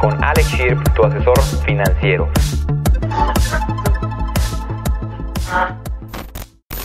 con Alex Shirp, tu asesor financiero.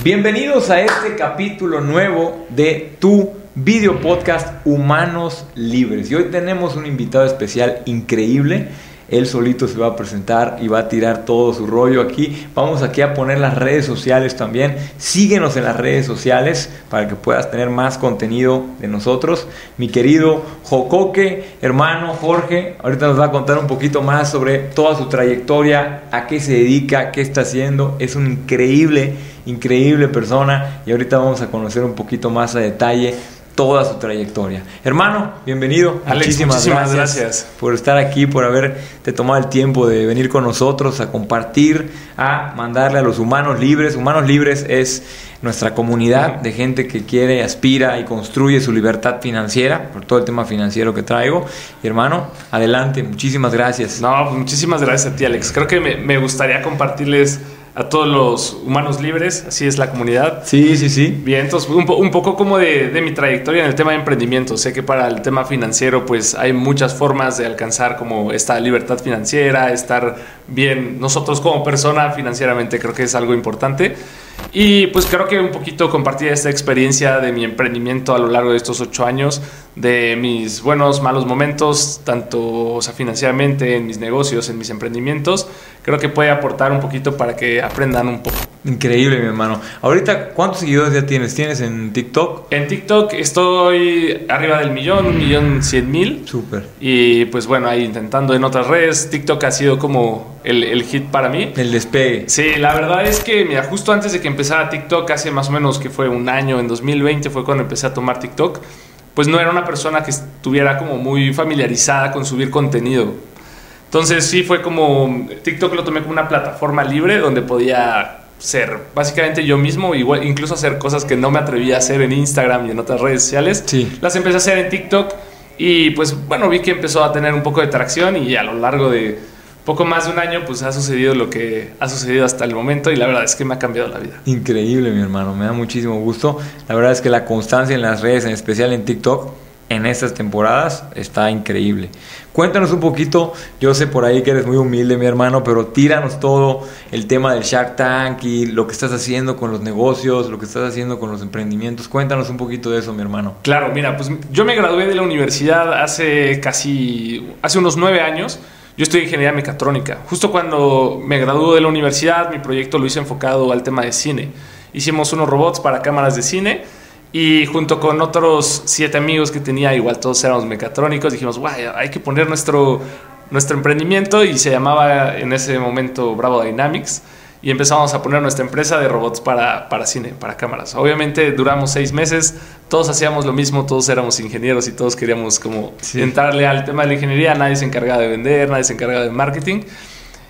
Bienvenidos a este capítulo nuevo de tu video podcast Humanos Libres. Y hoy tenemos un invitado especial increíble él solito se va a presentar y va a tirar todo su rollo aquí. Vamos aquí a poner las redes sociales también. Síguenos en las redes sociales para que puedas tener más contenido de nosotros. Mi querido Jocoque, hermano Jorge, ahorita nos va a contar un poquito más sobre toda su trayectoria, a qué se dedica, qué está haciendo. Es un increíble, increíble persona y ahorita vamos a conocer un poquito más a detalle toda su trayectoria. Hermano, bienvenido. muchísimas, gracias, por estar aquí, por haberte tomado el tiempo de venir con nosotros a compartir, a mandarle a los humanos libres. Humanos libres es nuestra comunidad de gente que quiere, aspira y construye su libertad financiera, por todo el tema financiero que traigo. Y hermano, adelante, muchísimas gracias. No, muchísimas gracias a ti, Alex. Creo que me, me gustaría compartirles a todos los humanos libres, así es la comunidad. Sí, sí, sí. Bien, entonces un, un poco como de, de, mi trayectoria en el tema de emprendimiento. Sé que para el tema financiero pues hay muchas formas de alcanzar como esta libertad financiera, estar bien nosotros como persona financieramente, creo que es algo importante. Y pues creo que un poquito compartir esta experiencia de mi emprendimiento a lo largo de estos ocho años, de mis buenos, malos momentos, tanto o sea, financieramente, en mis negocios, en mis emprendimientos, creo que puede aportar un poquito para que aprendan un poco. Increíble, mi hermano. Ahorita, ¿cuántos seguidores ya tienes? ¿Tienes en TikTok? En TikTok estoy arriba del millón, un millón cien mil. Súper. Y pues bueno, ahí intentando en otras redes. TikTok ha sido como el, el, hit para mí. El despegue. Sí, la verdad es que, mira, justo antes de que empezara TikTok, hace más o menos que fue un año, en 2020 fue cuando empecé a tomar TikTok, pues no era una persona que estuviera como muy familiarizada con subir contenido. Entonces sí fue como, TikTok lo tomé como una plataforma libre donde podía ser básicamente yo mismo, igual, incluso hacer cosas que no me atrevía a hacer en Instagram y en otras redes sociales. Sí. Las empecé a hacer en TikTok y pues bueno, vi que empezó a tener un poco de tracción y a lo largo de poco más de un año pues ha sucedido lo que ha sucedido hasta el momento y la verdad es que me ha cambiado la vida. Increíble mi hermano, me da muchísimo gusto. La verdad es que la constancia en las redes, en especial en TikTok, en estas temporadas está increíble. Cuéntanos un poquito, yo sé por ahí que eres muy humilde mi hermano, pero tíranos todo el tema del Shark Tank y lo que estás haciendo con los negocios, lo que estás haciendo con los emprendimientos. Cuéntanos un poquito de eso mi hermano. Claro, mira, pues yo me gradué de la universidad hace casi, hace unos nueve años. Yo estudié ingeniería mecatrónica. Justo cuando me gradué de la universidad, mi proyecto lo hice enfocado al tema de cine. Hicimos unos robots para cámaras de cine y junto con otros siete amigos que tenía, igual todos éramos mecatrónicos, dijimos, guay, hay que poner nuestro, nuestro emprendimiento y se llamaba en ese momento Bravo Dynamics y empezamos a poner nuestra empresa de robots para, para cine, para cámaras. Obviamente duramos seis meses, todos hacíamos lo mismo, todos éramos ingenieros y todos queríamos como sí. entrarle al tema de la ingeniería, nadie se encargaba de vender, nadie se encargaba de marketing.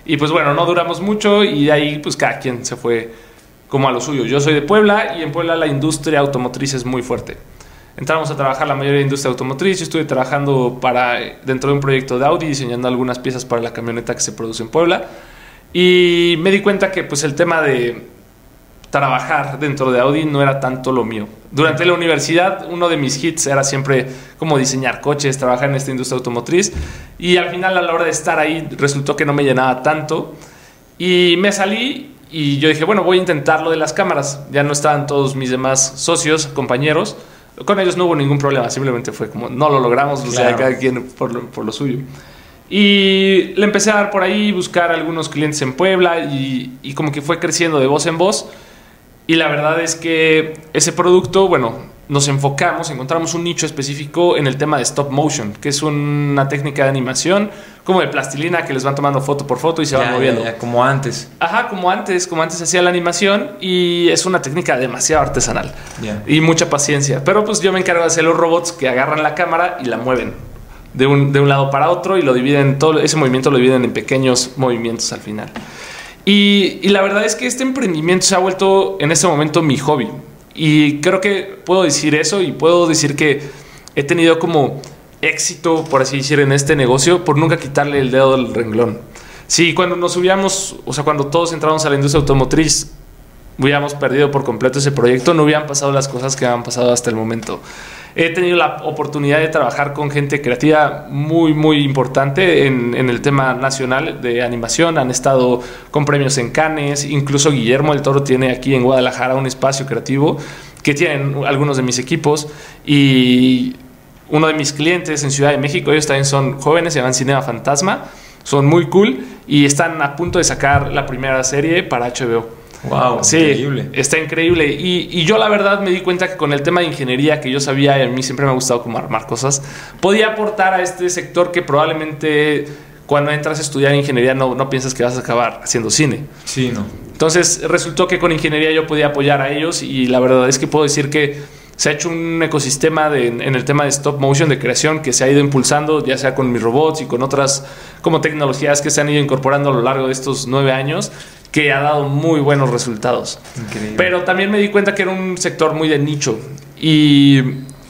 Y pues bueno, no duramos mucho y de ahí pues cada quien se fue como a lo suyo. Yo soy de Puebla y en Puebla la industria automotriz es muy fuerte. Entramos a trabajar la mayoría de industria automotriz. Yo estuve trabajando para, dentro de un proyecto de Audi, diseñando algunas piezas para la camioneta que se produce en Puebla. Y me di cuenta que pues el tema de trabajar dentro de Audi no era tanto lo mío. Durante la universidad uno de mis hits era siempre como diseñar coches, trabajar en esta industria automotriz y al final a la hora de estar ahí resultó que no me llenaba tanto y me salí y yo dije, bueno, voy a intentar lo de las cámaras. Ya no estaban todos mis demás socios, compañeros. Con ellos no hubo ningún problema, simplemente fue como, no lo logramos, claro. o sea, cada quien por lo, por lo, suyo. Y le empecé a dar por ahí, buscar algunos clientes en Puebla y, y como que fue creciendo de voz en voz. Y la verdad es que ese producto, bueno, nos enfocamos, encontramos un nicho específico en el tema de stop motion, que es una técnica de animación como de plastilina que les van tomando foto por foto y se ya, van moviendo. Ya, ya, como antes. Ajá, como antes, como antes hacía la animación y es una técnica demasiado artesanal y mucha paciencia. Pero pues yo me encargo de hacer los robots que agarran la cámara y la mueven de un, de un lado para otro y lo dividen, todo ese movimiento lo dividen en pequeños movimientos al final. Y, y la verdad es que este emprendimiento se ha vuelto en este momento mi hobby. Y creo que puedo decir eso y puedo decir que he tenido como éxito, por así decir, en este negocio por nunca quitarle el dedo del renglón. Sí, cuando nos subíamos, o sea, cuando todos entramos a la industria automotriz, hubiéramos perdido por completo ese proyecto, no hubieran pasado las cosas que han pasado hasta el momento. He tenido la oportunidad de trabajar con gente creativa muy, muy importante en, en el tema nacional de animación. Han estado con premios en Cannes. Incluso Guillermo el Toro tiene aquí en Guadalajara un espacio creativo que tienen algunos de mis equipos. Y uno de mis clientes en Ciudad de México, ellos también son jóvenes, se llaman Cinema Fantasma. Son muy cool y están a punto de sacar la primera serie para HBO. Wow, sí, increíble. Está increíble. Y, y, yo la verdad me di cuenta que con el tema de ingeniería que yo sabía y a mí siempre me ha gustado como armar cosas, podía aportar a este sector que probablemente cuando entras a estudiar ingeniería no, no piensas que vas a acabar haciendo cine. Sí, no. Entonces resultó que con ingeniería yo podía apoyar a ellos y la verdad es que puedo decir que se ha hecho un ecosistema de, en el tema de stop motion, de creación, que se ha ido impulsando, ya sea con mis robots y con otras como tecnologías que se han ido incorporando a lo largo de estos nueve años, que ha dado muy buenos resultados. Increíble. Pero también me di cuenta que era un sector muy de nicho. Y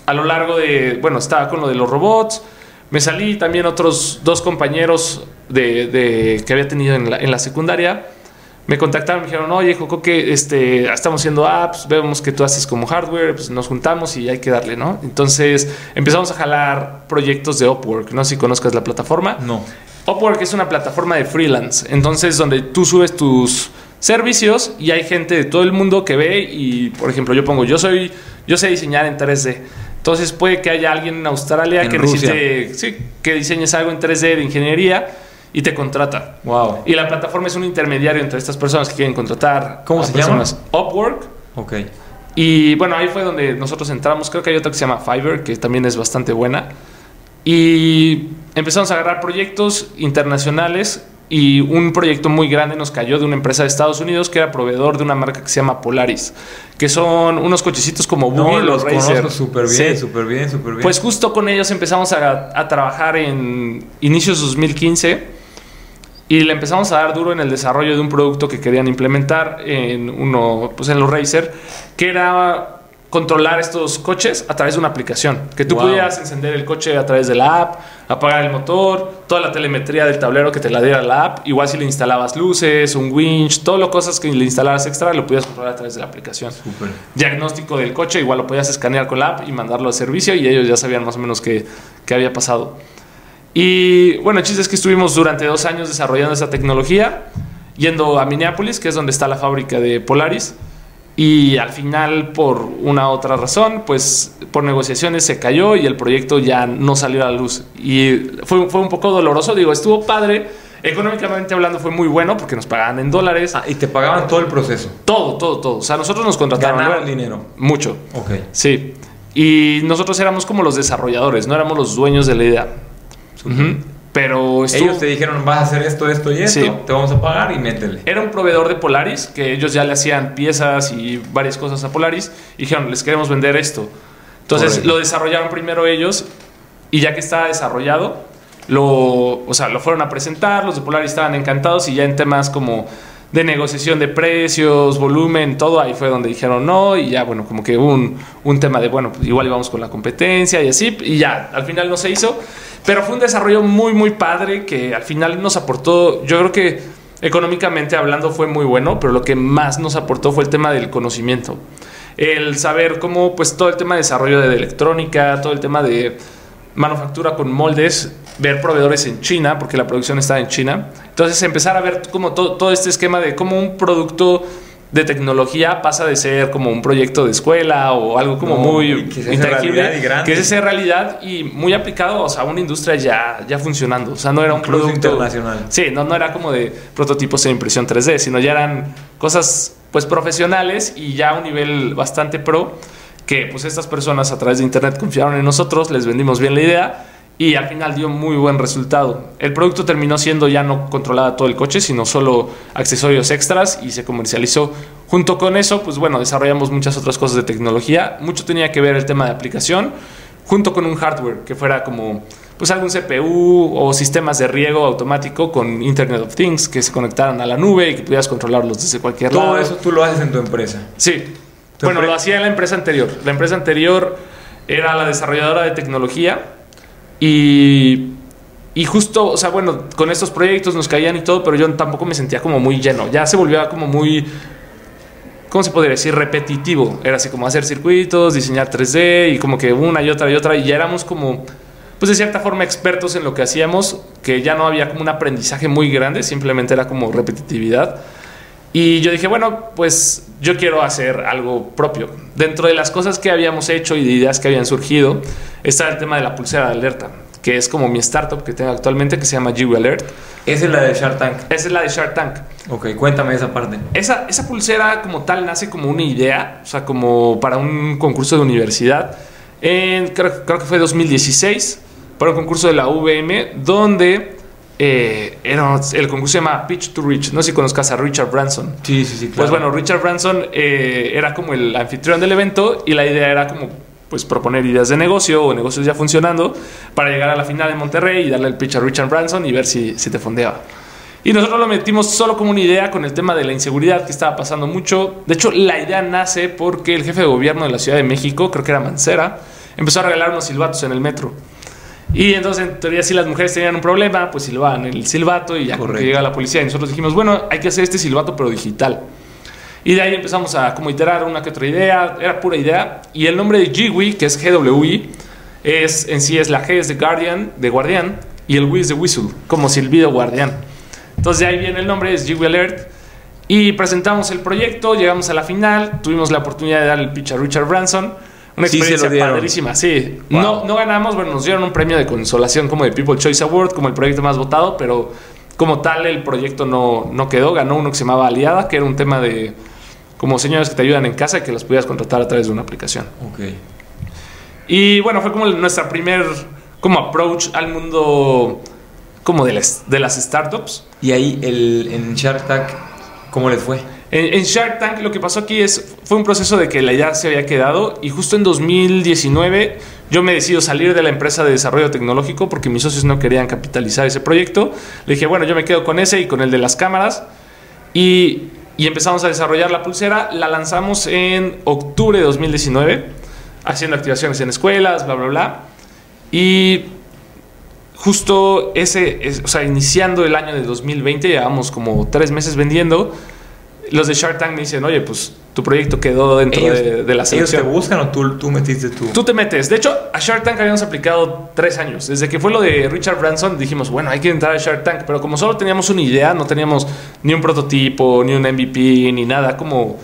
a lo largo de, bueno, estaba con lo de los robots, me salí también otros dos compañeros de, de que había tenido en la, en la secundaria me contactaron, me dijeron, oye, Joco, que este, estamos haciendo apps, vemos que tú haces como hardware, pues nos juntamos y hay que darle, ¿no? Entonces empezamos a jalar proyectos de Upwork, no sé si conozcas la plataforma. No. Upwork es una plataforma de freelance, entonces donde tú subes tus servicios y hay gente de todo el mundo que ve y, por ejemplo, yo pongo, yo soy, yo sé diseñar en 3D. Entonces puede que haya alguien en Australia En que Rusia. necesite, sí, que diseñes algo en 3D de ingeniería y te contrata. Wow. Y la plataforma es un intermediario entre estas personas que quieren contratar. ¿Cómo a se personas. Upwork. Ok. Y bueno, ahí fue donde nosotros entramos. Creo que hay otra que se llama Fiverr, que también es bastante buena. Y empezamos a agarrar proyectos internacionales. Y un proyecto muy grande nos cayó de una empresa de Estados Unidos que era proveedor de una marca que se llama Polaris, que son unos cochecitos como No, Buggy, los Racer. súper bien, Sí. súper bien, súper bien. Pues justo con ellos empezamos a, a trabajar en inicios de 2015 y le empezamos a dar duro en el desarrollo de un producto que querían implementar en uno, pues en los Racer, que era controlar estos coches a través de una aplicación, que tú Wow. pudieras encender el coche a través de la app, apagar el motor, toda la telemetría del tablero que te la diera la app, igual si le instalabas luces, un winch, todo lo cosas que le instalaras extra lo podías controlar a través de la aplicación diagnóstico del coche, igual lo podías escanear con la app y mandarlo al servicio y ellos ya sabían más o menos qué, qué había pasado. Y bueno, el chiste es que estuvimos durante dos años desarrollando esa tecnología, yendo a Minneapolis, que es donde está la fábrica de Polaris, y al final, por una otra razón, pues por negociaciones se cayó y el proyecto ya no salió a la luz. Y fue, fue un poco doloroso, digo, estuvo padre. Económicamente hablando fue muy bueno porque nos pagaban en dólares. Ah, y te pagaban todo el proceso. Todo, todo, todo. O sea, nosotros nos contrataron. Dinero. Mucho. Ok. Sí. Y nosotros éramos como los desarrolladores, no éramos los dueños de la idea. Ujú. Pero estuvo- Ellos te dijeron, vas a hacer esto, esto y esto, Sí. te vamos a pagar y métele. era un proveedor de Polaris, que ellos ya le hacían piezas y varias cosas a Polaris, y dijeron, les queremos vender esto. Entonces Correcto. lo desarrollaron primero ellos, y ya que estaba desarrollado, lo, o sea, lo fueron a presentar, los de Polaris estaban encantados, y ya en temas como de negociación de precios, volumen, todo, ahí fue donde dijeron no, y ya, bueno, como que un, un tema de, bueno, pues igual íbamos con la competencia y así, y ya, al final no se hizo, pero fue un desarrollo muy, muy padre que al final nos aportó, yo creo que económicamente hablando fue muy bueno, pero lo que más nos aportó fue el tema del conocimiento. El saber cómo, pues todo el tema de desarrollo de electrónica, todo el tema de manufactura con moldes, ver proveedores en China, porque la producción está en China. Entonces empezar a ver como todo, todo este esquema de cómo un producto de tecnología pasa de ser como un proyecto de escuela o algo como No, muy que intangible, realidad y grande. que se hace realidad y muy aplicado o sea, a una industria ya, ya funcionando. O sea, no era un Incluso producto internacional. Sí, no, no era como de prototipos en impresión 3D, sino ya eran cosas pues profesionales y ya a un nivel bastante pro que pues estas personas a través de internet confiaron en nosotros, les vendimos bien la idea y al final dio muy buen resultado. El producto terminó siendo ya no controlada todo el coche, sino solo accesorios extras y se comercializó. Junto con eso, pues bueno, desarrollamos muchas otras cosas de tecnología. Mucho tenía que ver el tema de aplicación, junto con un hardware que fuera como pues algún CPU o sistemas de riego automático con Internet of Things que se conectaran a la nube y que pudieras controlarlos desde cualquier Todo lado. eso tú lo haces en tu empresa. Sí. Bueno, lo hacía en la empresa anterior. La empresa anterior era la desarrolladora de tecnología y, y justo, o sea, bueno, con estos proyectos nos caían y todo, pero yo tampoco me sentía como muy lleno. Ya se volvía como muy ¿cómo se podría decir? Repetitivo. Era así como hacer circuitos, diseñar 3D y como que una y otra y otra. Y ya éramos como, pues de cierta forma, expertos en lo que hacíamos, que ya no había como un aprendizaje muy grande, simplemente era como repetitividad. Y yo dije, bueno, pues yo quiero hacer algo propio. Dentro de las cosas que habíamos hecho y de ideas que habían surgido, está el tema de la pulsera de alerta, que es como mi startup que tengo actualmente, que se llama Jiwi Alert. Esa es la de Shark Tank. Esa es la de Shark Tank. Ok, cuéntame esa parte. Esa, esa pulsera como tal nace como una idea, o sea, como para un concurso de universidad. En, creo, creo que fue 2016, para un concurso de la VM, donde eh, era, el concurso se llama Pitch to Rich. No sé si conozcas a Richard Branson. Sí, sí, sí. Pues bueno, Richard Branson eh, era como el anfitrión del evento y la idea era como pues proponer ideas de negocio o negocios ya funcionando para llegar a la final en Monterrey y darle el pitch a Richard Branson y ver si, si te fondeaba. Y nosotros lo metimos solo como una idea con el tema de la inseguridad que estaba pasando mucho. De hecho, la idea nace porque el jefe de gobierno de la Ciudad de México, creo que era Mancera, empezó a regalar unos silbatos en el metro. Y entonces, en teoría, si las mujeres tenían un problema, pues silbaban el silbato y ya que llega la policía. Y nosotros dijimos, bueno, hay que hacer este silbato, pero digital. Y de ahí empezamos a como iterar una que otra idea, era pura idea. Y el nombre de GWI, que es GWI, es, en sí es la G es de Guardian, de guardián, y el W es de Whistle, como silbido guardián. Entonces de ahí viene el nombre, es GWI Alert. Y presentamos el proyecto, llegamos a la final, tuvimos la oportunidad de dar el pitch a Richard Branson. Una Sí, experiencia padrísima, sí. Wow. No, no ganamos, bueno, nos dieron un premio de consolación como de People Choice Award, como el proyecto más votado, pero como tal el proyecto no, no quedó. Ganó uno que se llamaba Aliada, que era un tema de como señores que te ayudan en casa y que las pudieras contratar a través de una aplicación. Ok. Y bueno, fue como nuestra primer como approach al mundo como de las, de las startups. Y ahí el, en Shark Tank, ¿cómo les fue? En, en Shark Tank lo que pasó aquí es, fue un proceso de que la idea se había quedado y justo en 2019 yo me decido salir de la empresa de desarrollo tecnológico porque mis socios no querían capitalizar ese proyecto. Le dije, bueno, yo me quedo con ese y con el de las cámaras y, y empezamos a desarrollar la pulsera. La lanzamos en octubre de 2019 haciendo activaciones en escuelas, bla, bla, bla. Y justo ese, es- o sea, iniciando el año de 2020, llevamos como tres meses vendiendo. Los de Shark Tank me dicen, oye, pues tu proyecto quedó dentro ellos, de, de la ¿Ellos te selección. buscan o tú, tú metiste tu...? Tú te metes. De hecho, a Shark Tank habíamos aplicado tres años. Desde que fue lo de Richard Branson, dijimos, bueno, hay que entrar a Shark Tank. Pero como solo teníamos una idea, no teníamos ni un prototipo, ni un MVP, ni nada como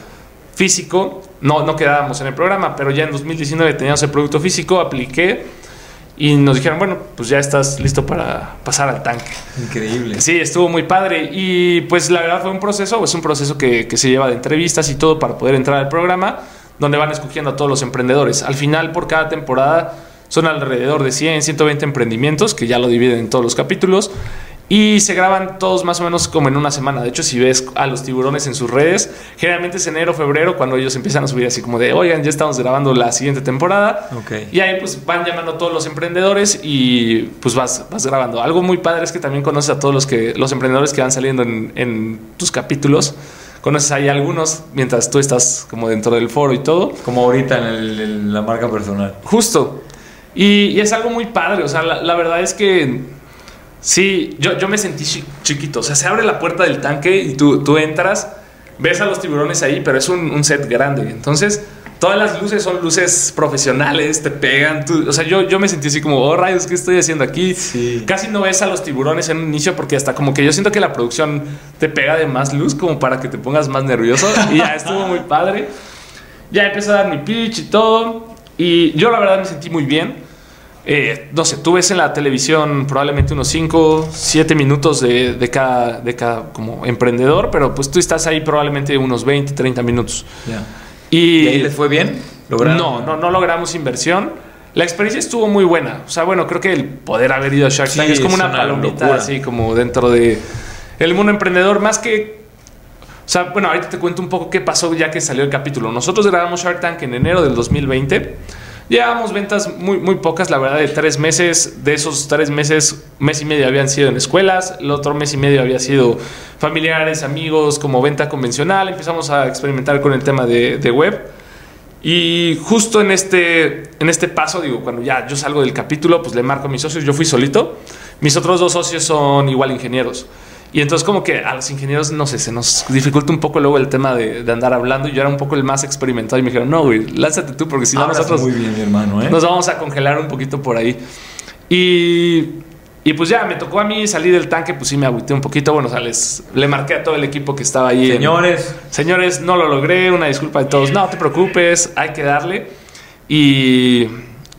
físico, no, no quedábamos en el programa. Pero ya en 2019 teníamos el producto físico, apliqué y nos dijeron, bueno, pues ya estás listo para pasar al tanque. Increíble. Sí, estuvo muy padre y pues la verdad fue un proceso, es un proceso que, que se lleva de entrevistas y todo para poder entrar al programa, donde van escogiendo a todos los emprendedores. Al final, por cada temporada, son alrededor de 100, 120 emprendimientos, que ya lo dividen en todos los capítulos, y se graban todos más o menos como en una semana. De hecho, si ves a los tiburones en sus redes, generalmente es enero, febrero, cuando ellos empiezan a subir así como de, oigan, ya estamos grabando la siguiente temporada. Ok. Y ahí pues van llamando a todos los emprendedores y pues vas, vas grabando. Algo muy padre es que también conoces a todos los, que, los emprendedores que van saliendo en, en tus capítulos. Conoces ahí algunos mientras tú estás como dentro del foro y todo. Como ahorita en, el- en la marca personal. Justo. Y, y es algo muy padre. O sea, la, la verdad es que sí, yo, yo me sentí chi- chiquito. O sea, se abre la puerta del tanque y tú, tú entras, ves a los tiburones ahí, pero es un, un set grande. Entonces, todas las luces son luces profesionales, te pegan. tú- o sea, yo, yo me sentí así como, oh rayos, ¿qué estoy haciendo aquí? Sí. Casi no ves a los tiburones en un inicio porque hasta como que yo siento que la producción te pega de más luz como para que te pongas más nervioso. Y ya estuvo muy padre. Ya empecé a dar mi pitch y todo. Y yo la verdad me sentí muy bien. Eh, no sé, tú ves en la televisión probablemente unos 5, 7 minutos de, de cada, de cada como emprendedor, pero pues tú estás ahí probablemente unos 20, 30 minutos. Y, ¿Y ahí les fue bien? ¿Lograron? no, no, no logramos inversión. La experiencia estuvo muy buena. O sea, bueno, creo que el poder haber ido a Shark Sí, Tank es como es una, una palomita, locura. así como dentro de el mundo emprendedor, más que. O sea, bueno, ahorita te cuento un poco qué pasó ya que salió el capítulo. Nosotros grabamos Shark Tank en enero del 2020. Llevábamos ventas muy, muy pocas, la verdad, de tres meses. De esos tres meses, mes y medio habían sido en escuelas, el otro mes y medio había sido familiares, amigos, como venta convencional. Empezamos a experimentar con el tema de, de web. Y justo en este, en este paso, digo, cuando ya yo salgo del capítulo, pues le marco a mis socios, yo fui solito. Mis otros dos socios son igual ingenieros. Y entonces como que a los ingenieros, no sé, se nos dificulta un poco luego el tema de, de andar hablando. Yo era un poco el más experimentado y me dijeron, no, güey, lánzate tú porque si no nosotros muy bien, mi hermano, ¿eh? nos vamos a congelar un poquito por ahí. Y, y pues ya, me tocó a mí salir del tanque, pues sí me agüité un poquito. Bueno, o sea, les, le marqué a todo el equipo que estaba ahí. en- Señores, Señores, no lo logré, una disculpa de todos. No te preocupes, hay que darle. Y,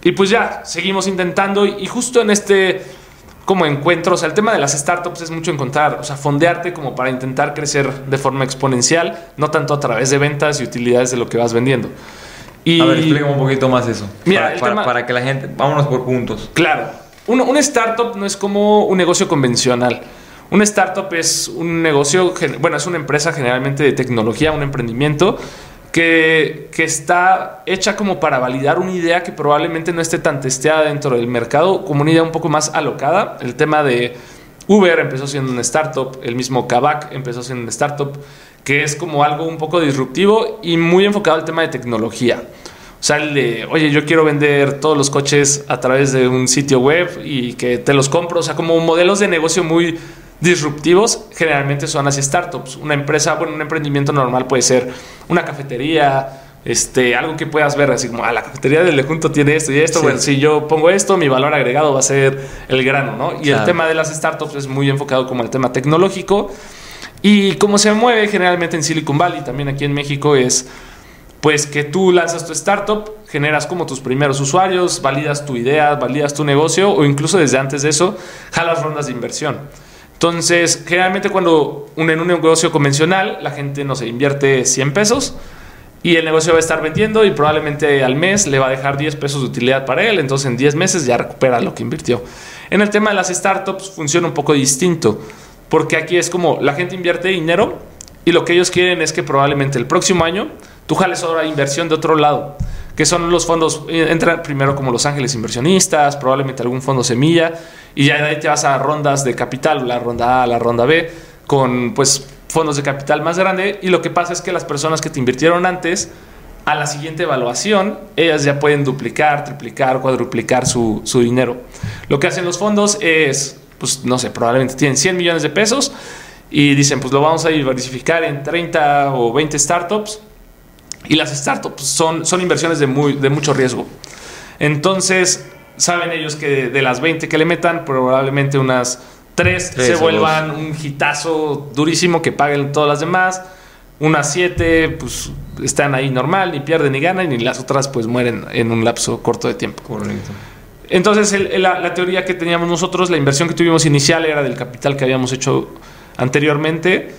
y pues ya, seguimos intentando. Y justo en este como encuentro, o sea, el tema de las startups es mucho encontrar, o sea, fondearte como para intentar crecer de forma exponencial, no tanto a través de ventas y utilidades de lo que vas vendiendo. Y, a ver, explícame un poquito más eso. Mira, para, el para- tema- para que la gente, vámonos por puntos. Claro, un, un startup no es como un negocio convencional. Un startup es un negocio, bueno, es una empresa generalmente de tecnología, un emprendimiento que, está hecha como para validar una idea que probablemente no esté tan testeada dentro del mercado, como una idea un poco más alocada. El tema de Uber empezó siendo una startup, el mismo Kavak empezó siendo una startup, que es como algo un poco disruptivo y muy enfocado al tema de tecnología. O sea, el de, oye, yo quiero vender todos los coches a través de un sitio web y que te los compro. O sea, como modelos de negocio muy disruptivos, generalmente son así startups. Una empresa, bueno, un emprendimiento normal puede ser una cafetería, este, algo que puedas ver así como, ah, la cafetería del junto tiene esto y esto. Sí. Bueno, si yo pongo esto, mi valor agregado va a ser el grano, ¿no? Y el tema de las startups es muy enfocado como el tema tecnológico. Y cómo se mueve generalmente en Silicon Valley, también aquí en México, es pues que tú lanzas tu startup, generas como tus primeros usuarios, validas tu idea, validas tu negocio o incluso desde antes de eso, jalas rondas de inversión. Entonces, generalmente cuando un, en un negocio convencional, la gente, no sé, invierte 100 pesos y el negocio va a estar vendiendo y probablemente al mes le va a dejar 10 pesos de utilidad para él, entonces en 10 meses ya recupera lo que invirtió. En el tema de las startups funciona un poco distinto, porque aquí es como la gente invierte dinero y lo que ellos quieren es que probablemente el próximo año tú jales ahora inversión de otro lado, que son los fondos, eh, entran primero como los ángeles inversionistas, probablemente algún fondo semilla, y ya de ahí te vas a rondas de capital, la ronda A, la ronda B, con pues fondos de capital más grande, y lo que pasa es que las personas que te invirtieron antes, a la siguiente evaluación, ellas ya pueden duplicar, triplicar, cuadruplicar su, su dinero. Lo que hacen los fondos es, pues no sé, probablemente tienen 100 millones de pesos y dicen, pues lo vamos a diversificar en 30 o 20 startups. Y las startups son, son inversiones de, muy, de mucho riesgo. Entonces, saben ellos que de, de las 20 que le metan, probablemente unas 3 Tres se o vuelvan un hitazo durísimo que paguen todas las demás. Unas 7, pues están ahí normal, ni pierden ni ganan, y las otras, pues mueren en un lapso corto de tiempo. Correcto. Entonces, el- la, la teoría que teníamos nosotros, la inversión que tuvimos inicial era del capital que habíamos hecho anteriormente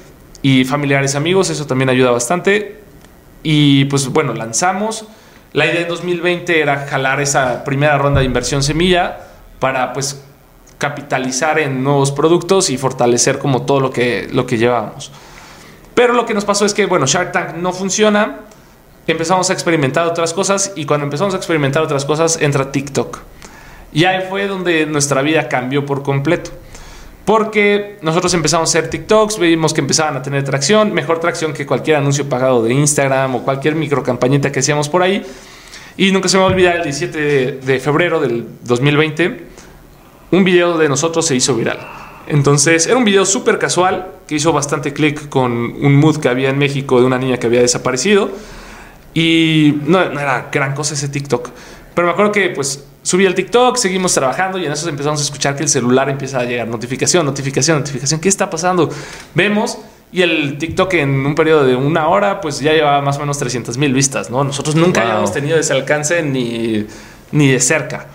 y familiares amigos, eso también ayuda bastante. Y pues bueno, lanzamos. La idea en 2020 era jalar esa primera ronda de inversión semilla para pues capitalizar en nuevos productos y fortalecer como todo lo que, lo que llevábamos. Pero lo que nos pasó es que, bueno, Shark Tank no funciona, empezamos a experimentar otras cosas y cuando empezamos a experimentar otras cosas entra TikTok. Y ahí fue donde nuestra vida cambió por completo. Porque nosotros empezamos a hacer TikToks, vimos que empezaban a tener tracción, mejor tracción que cualquier anuncio pagado de Instagram o cualquier micro campañita que hacíamos por ahí. Y nunca se me va a olvidar el 17 de, de febrero del 2020, un video de nosotros se hizo viral. Entonces era un video súper casual que hizo bastante clic con un mood que había en México de una niña que había desaparecido. Y no, no era gran cosa ese TikTok. Pero me acuerdo que pues subí el TikTok, seguimos trabajando y en eso empezamos a escuchar que el celular empieza a llegar notificación, notificación, notificación. ¿Qué está pasando? Vemos y el TikTok en un periodo de una hora pues ya llevaba más o menos 300 mil vistas, ¿no? Nosotros nunca Wow. habíamos tenido ese alcance ni, ni de cerca.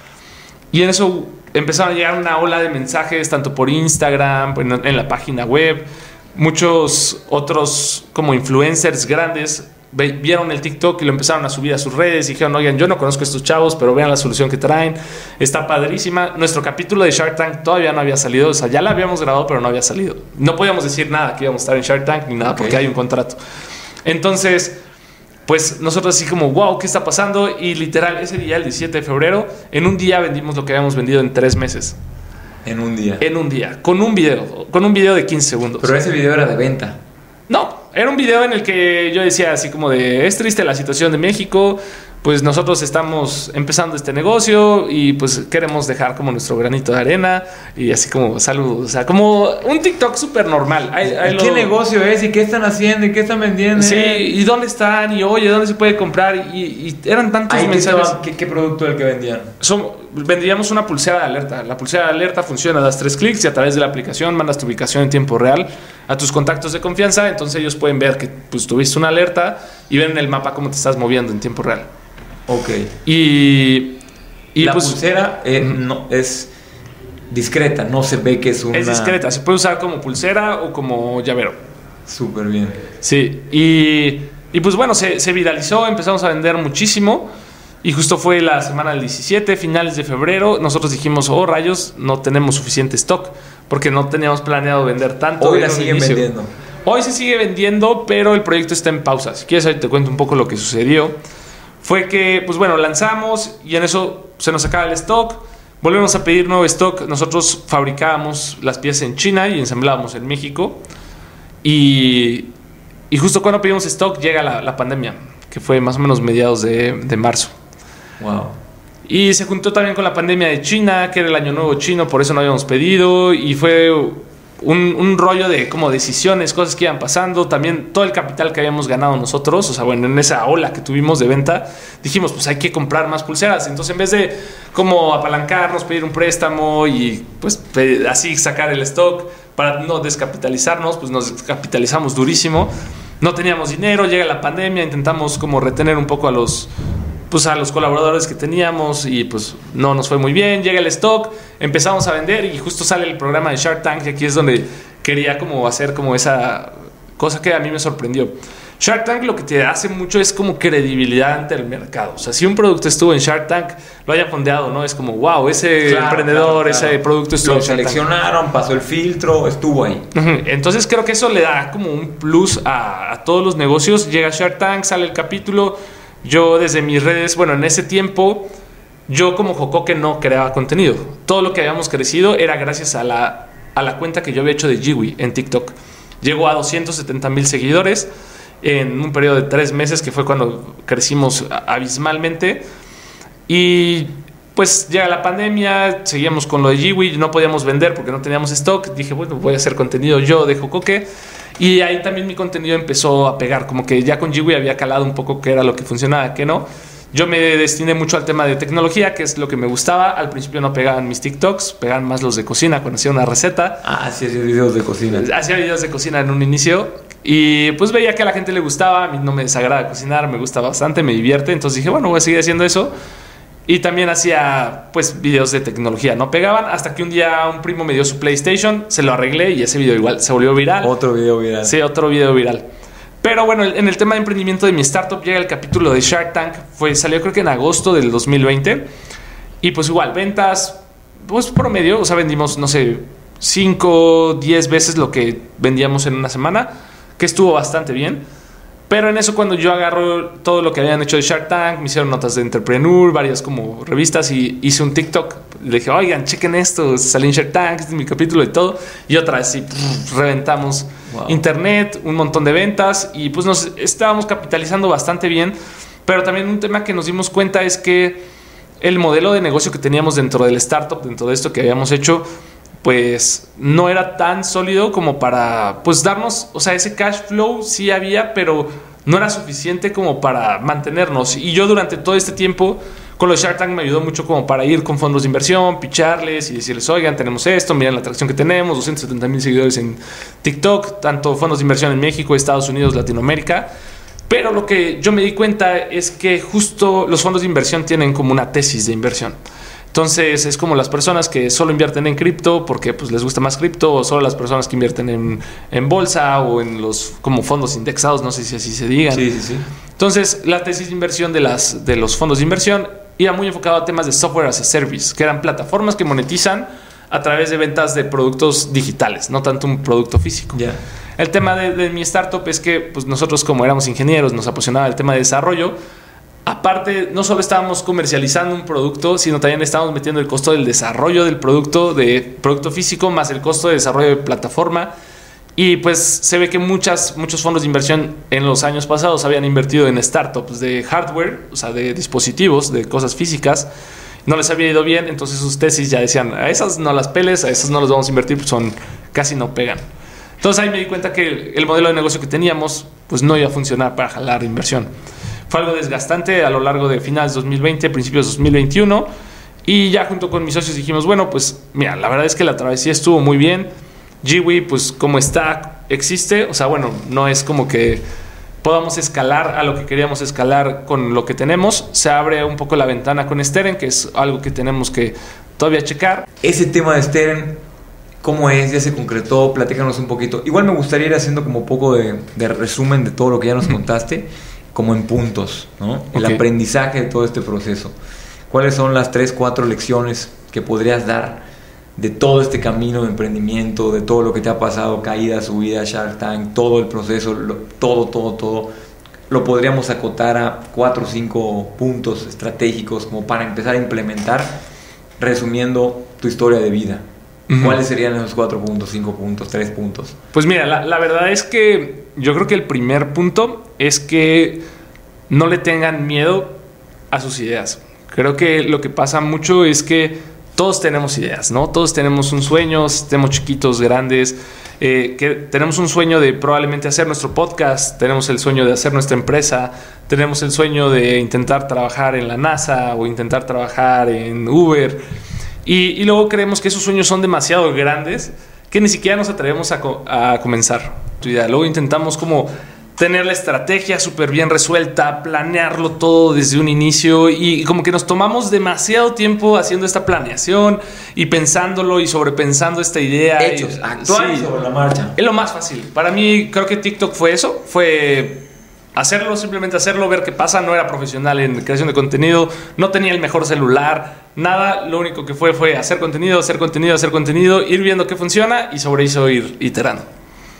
Y en eso empezaron a llegar una ola de mensajes, tanto por Instagram, en, en la página web. Muchos otros como influencers grandes vieron el TikTok y lo empezaron a subir a sus redes y dijeron, oigan, yo no conozco a estos chavos, pero vean la solución que traen. Está padrísima. Nuestro capítulo de Shark Tank todavía no había salido. O sea, ya la habíamos grabado, pero no había salido. No podíamos decir nada que íbamos a estar en Shark Tank ni nada porque hay un contrato. Entonces, pues nosotros así como, wow, ¿qué está pasando? Y literal, ese día, el 17 de febrero, en un día vendimos lo que habíamos vendido en tres meses. En un día. En un día, con un video, con un video de 15 segundos. Pero ese video era de venta. No, era un video en el que yo decía así como de, es triste la situación de México, pues nosotros estamos empezando este negocio y pues queremos dejar como nuestro granito de arena y así como saludos, o sea, como un TikTok súper normal. Ahí- ahí ¿Qué lo- negocio es? ¿Y qué están haciendo? ¿Y qué están vendiendo? Sí, y dónde están y oye, dónde se puede comprar y, y eran tantos Ahí mensajes. ¿qué, qué producto era el que vendían? Son- vendríamos una pulsera de alerta. La pulsera de alerta funciona, das tres clics y a través de la aplicación mandas tu ubicación en tiempo real a tus contactos de confianza. Entonces ellos pueden ver que pues, tuviste una alerta y ven en el mapa cómo te estás moviendo en tiempo real. Ok. Y, y la pues pulsera eh, no, es discreta, no se ve que es una... es discreta. Se puede usar como pulsera o como llavero. Súper bien. Sí, y, y pues bueno, se, se viralizó, empezamos a vender muchísimo. Y justo fue la semana del 17, finales de febrero. Nosotros dijimos, oh rayos, no tenemos suficiente stock. Porque no teníamos planeado vender tanto. Hoy la siguen vendiendo. Hoy se sigue vendiendo, pero el proyecto está en pausa. Si quieres, ahorita te cuento un poco lo que sucedió. Fue que, pues bueno, lanzamos y en eso se nos acaba el stock. Volvemos a pedir nuevo stock. Nosotros fabricábamos las piezas en China y ensamblábamos en México. Y, y justo cuando pedimos stock llega la, la pandemia, que fue más o menos mediados de, de marzo. Wow. Y se juntó también con la pandemia de China, que era el año nuevo chino, por eso no habíamos pedido. Y fue un, rollo de como decisiones, cosas que iban pasando. También todo el capital que habíamos ganado nosotros, o sea, bueno, en esa ola que tuvimos de venta, dijimos, pues hay que comprar más pulseras. Entonces, en vez de como apalancarnos, pedir un préstamo y pues así sacar el stock para no descapitalizarnos, pues nos descapitalizamos durísimo. No teníamos dinero, llega la pandemia, intentamos como retener un poco a los pues a los colaboradores que teníamos y pues no nos fue muy bien, llega el stock, empezamos a vender y justo sale el programa de Shark Tank y aquí es donde quería como hacer como esa cosa que a mí me sorprendió. Shark Tank lo que te hace mucho es como credibilidad ante el mercado. O sea, si un producto estuvo en Shark Tank, lo haya fondeado, ¿no? Es como, wow, ese Claro, emprendedor, claro, claro. ese producto estuvo Lo en Shark Tank. seleccionaron, pasó el filtro, estuvo ahí. Entonces creo que eso le da como un plus a, a todos los negocios. Llega Shark Tank, sale el capítulo. Yo desde mis redes, bueno, en ese tiempo, yo como Jocoque no creaba contenido. Todo lo que habíamos crecido era gracias a la, a la cuenta que yo había hecho de Jiwi en TikTok. Llegó a 270 mil seguidores en un periodo de tres meses, que fue cuando crecimos abismalmente. Y pues llega la pandemia, seguíamos con lo de Jiwi, no podíamos vender porque no teníamos stock. Dije, bueno, voy a hacer contenido yo de Jocoque. Y ahí también mi contenido empezó a pegar, como que ya con Jiwi había calado un poco qué era lo que funcionaba, qué no. Yo me destiné mucho al tema de tecnología, que es lo que me gustaba. Al principio no pegaban mis TikToks, pegaban más los de cocina cuando hacía una receta. Ah, sí, sí, videos de cocina. Hacía videos de cocina en un inicio y pues veía que a la gente le gustaba, a mí no me desagrada cocinar, me gusta bastante, me divierte, entonces dije, bueno, voy a seguir haciendo eso. Y también hacía pues videos de tecnología, no pegaban hasta que un día un primo me dio su PlayStation, se lo arreglé y ese video igual se volvió viral. Otro video viral. Sí, otro video viral. Pero bueno, en el tema de emprendimiento de mi startup llega el capítulo de Shark Tank, fue, salió creo que en agosto del 2020. Y pues igual, ventas, pues promedio, o sea, vendimos, no sé, 5, 10 veces lo que vendíamos en una semana, que estuvo bastante bien. Pero en eso cuando yo agarro todo lo que habían hecho de Shark Tank, me hicieron notas de Entrepreneur, varias como revistas y hice un TikTok. Le dije, oigan, chequen esto, salí en Shark Tank, este es mi capítulo y todo. Y otra vez, sí, pff, reventamos Wow. internet, un montón de ventas y pues nos estábamos capitalizando bastante bien. Pero también un tema que nos dimos cuenta es que el modelo de negocio que teníamos dentro del startup, dentro de esto que habíamos hecho, pues no era tan sólido como para pues darnos, o sea, ese cash flow sí había, pero no era suficiente como para mantenernos. Y yo durante todo este tiempo con los Shark Tank me ayudó mucho como para ir con fondos de inversión, picharles y decirles, oigan, tenemos esto, miren la atracción que tenemos, 270 mil seguidores en TikTok, tanto fondos de inversión en México, Estados Unidos, Latinoamérica. Pero lo que yo me di cuenta es que justo los fondos de inversión tienen como una tesis de inversión. Entonces es como las personas que solo invierten en cripto porque pues, les gusta más cripto, o solo las personas que invierten en, en bolsa o en los como fondos indexados, no sé si así se digan. Sí, sí, sí. Entonces, la tesis de inversión de, las, de los fondos de inversión iba muy enfocado a temas de software as a service, que eran plataformas que monetizan a través de ventas de productos digitales, no tanto un producto físico. Ya. El tema de, de mi startup es que pues, nosotros como éramos ingenieros nos apasionaba el tema de desarrollo. Aparte, no solo estábamos comercializando un producto, sino también estábamos metiendo el costo del desarrollo del producto, de producto físico, más el costo de desarrollo de plataforma. Y pues se ve que muchas, muchos fondos de inversión en los años pasados habían invertido en startups de hardware, o sea, de dispositivos, de cosas físicas. No les había ido bien, entonces sus tesis ya decían, a esas no las peles, a esas no las vamos a invertir, pues son casi no pegan. Entonces ahí me di cuenta que el modelo de negocio que teníamos pues no iba a funcionar para jalar inversión. Fue algo desgastante a lo largo de finales 2020, principios 2021 y ya junto con mis socios dijimos, bueno, pues mira, la verdad es que la travesía estuvo muy bien Jiwi, pues como está, existe, o sea, bueno, no es como que podamos escalar a lo que queríamos escalar con lo que tenemos. Se abre un poco la ventana con Steren, que es algo que tenemos que todavía checar. Ese tema de Steren, ¿cómo es? ¿Ya se concretó? Platícanos un poquito. Igual me gustaría ir haciendo como poco de, resumen de todo lo que ya nos contaste, como en puntos, ¿no? El aprendizaje de todo este proceso. ¿Cuáles son las tres, cuatro lecciones que podrías dar? de todo este camino de emprendimiento, de todo lo que te ha pasado, caída, subida, Shark Tank, todo el proceso, todo, todo, todo, lo podríamos acotar a cuatro o cinco puntos estratégicos como para empezar a implementar, resumiendo tu historia de vida. ¿Cuáles serían esos cuatro puntos, cinco puntos, tres puntos? Pues mira, la, la verdad es que yo creo que el primer punto es que no le tengan miedo a sus ideas. Creo que lo que pasa mucho es que todos tenemos ideas, ¿no? Todos tenemos un sueño, estemos chiquitos, grandes, eh, que tenemos un sueño de probablemente hacer nuestro podcast, tenemos el sueño de hacer nuestra empresa, tenemos el sueño de intentar trabajar en la NASA o intentar trabajar en Uber. Y, luego creemos que esos sueños son demasiado grandes que ni siquiera nos atrevemos a, a comenzar. Luego intentamos como tener la estrategia súper bien resuelta, planearlo todo desde un inicio y como que nos tomamos demasiado tiempo haciendo esta planeación y pensándolo y sobrepensando esta idea. Hechos, actuar sobre la marcha. Es lo más fácil. Para mí creo que TikTok fue eso, fue hacerlo, simplemente hacerlo, ver qué pasa. No era profesional en creación de contenido, no tenía el mejor celular, nada. Lo único que fue fue hacer contenido, hacer contenido, hacer contenido, ir viendo qué funciona y sobre eso ir iterando.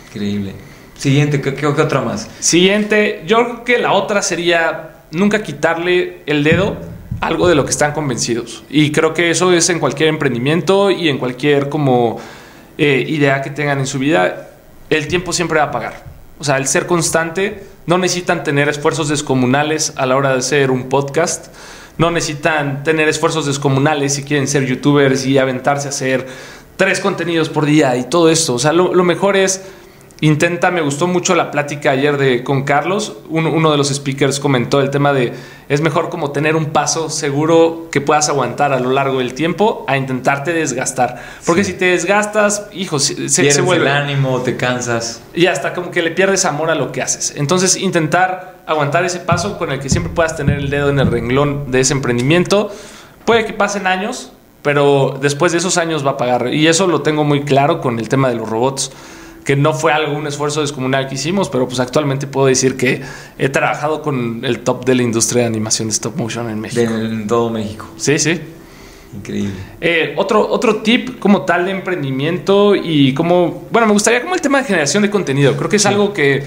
Increíble. Siguiente, ¿qué, otra más? Siguiente, yo creo que la otra sería nunca quitarle el dedo algo de lo que están convencidos. Y creo que eso es en cualquier emprendimiento y en cualquier como eh, idea que tengan en su vida. El tiempo siempre va a pagar. O sea, el ser constante, no necesitan tener esfuerzos descomunales a la hora de hacer un podcast. No necesitan tener esfuerzos descomunales si quieren ser youtubers y aventarse a hacer tres contenidos por día y todo esto. O sea, lo, lo mejor es Intenta, me gustó mucho la plática ayer de, con Carlos. Uno, de los speakers comentó el tema de es mejor como tener un paso seguro que puedas aguantar a lo largo del tiempo a intentarte desgastar. Porque si te desgastas, hijo, se, se vuelve. el ánimo, te cansas. Y hasta como que le pierdes amor a lo que haces. Entonces, intentar aguantar ese paso con el que siempre puedas tener el dedo en el renglón de ese emprendimiento. Puede que pasen años, pero después de esos años va a pagar. Y eso lo tengo muy claro con el tema de los robots que no fue algo, un esfuerzo descomunal que hicimos, pero pues actualmente puedo decir que he trabajado con el top de la industria de animación de stop motion en México. en todo México. Sí, sí. Increíble. Eh, otro, otro tip como tal de emprendimiento y como, bueno, me gustaría como el tema de generación de contenido. Creo que es algo que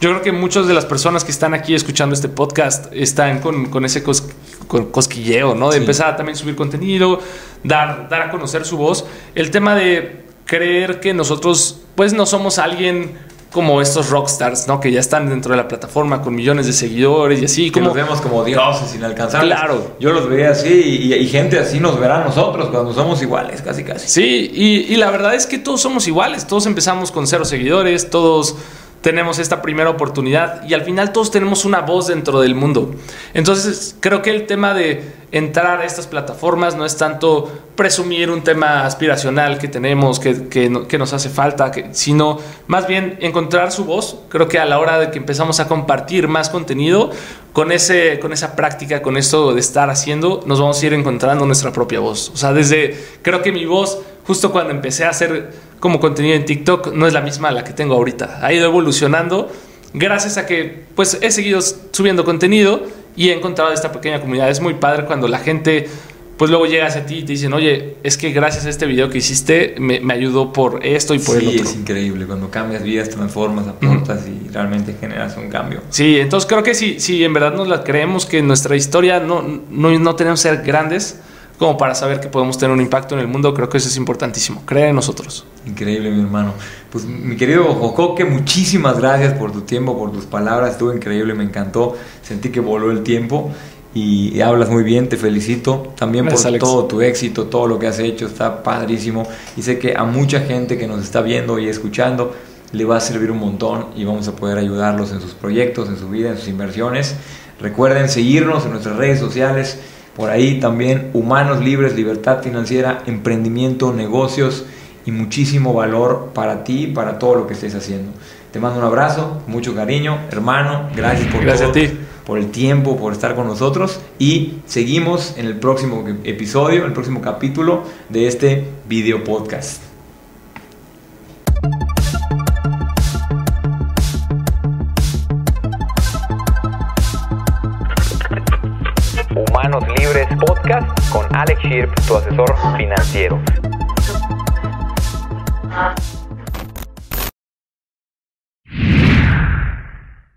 yo creo que muchas de las personas que están aquí escuchando este podcast están con, con ese cosquilleo, ¿no? De empezar a también subir contenido, dar, dar a conocer su voz. El tema de creer que nosotros pues no somos alguien como estos rockstars, ¿no? Que ya están dentro de la plataforma con millones de seguidores y así. Que como, nos vemos como dioses inalcanzables. Claro. Yo los veía así y, gente así nos verá a nosotros cuando somos iguales, casi casi. Sí, y, y la verdad es que todos somos iguales. Todos empezamos con cero seguidores, todos tenemos esta primera oportunidad y al final todos tenemos una voz dentro del mundo. Entonces creo que el tema de entrar a estas plataformas no es tanto presumir un tema aspiracional que tenemos, que, que, nos hace falta, sino más bien encontrar su voz. Creo que a la hora de que empezamos a compartir más contenido, con, ese, con esa práctica, con esto de estar haciendo, nos vamos a ir encontrando nuestra propia voz. O sea, desde, creo que mi voz, justo cuando empecé a hacer como contenido en TikTok no es la misma la que tengo ahorita. Ha ido evolucionando gracias a que pues he seguido subiendo contenido y he encontrado esta pequeña comunidad. Es muy padre cuando la gente pues luego llega hacia ti y te dicen, oye, es que gracias a este video que hiciste me, ayudó por esto y por el otro. es increíble. Cuando cambias vidas, transformas, aportas y realmente generas un cambio. Sí, entonces creo que si, si en verdad nos la creemos que nuestra historia no, no, no tenemos que ser grandes, como para saber que podemos tener un impacto en el mundo, creo que eso es importantísimo. Cree en nosotros. Increíble, mi hermano. Pues mi querido Jocoque, muchísimas gracias por tu tiempo, por tus palabras. Estuvo increíble, me encantó. Sentí que voló el tiempo y, hablas muy bien, te felicito. También por todo tu éxito, todo lo que has hecho, está padrísimo. Y sé que a mucha gente que nos está viendo y escuchando le va a servir un montón y vamos a poder ayudarlos en sus proyectos, en su vida, en sus inversiones. Recuerden seguirnos en nuestras redes sociales por ahí también humanos libres, libertad financiera, emprendimiento, negocios y muchísimo valor para ti y para todo lo que estés haciendo. Te mando un abrazo, mucho cariño, hermano, gracias por gracias a ti. por el tiempo, por estar con nosotros y seguimos en el próximo episodio, en el próximo capítulo de este video podcast. Tu asesor financiero.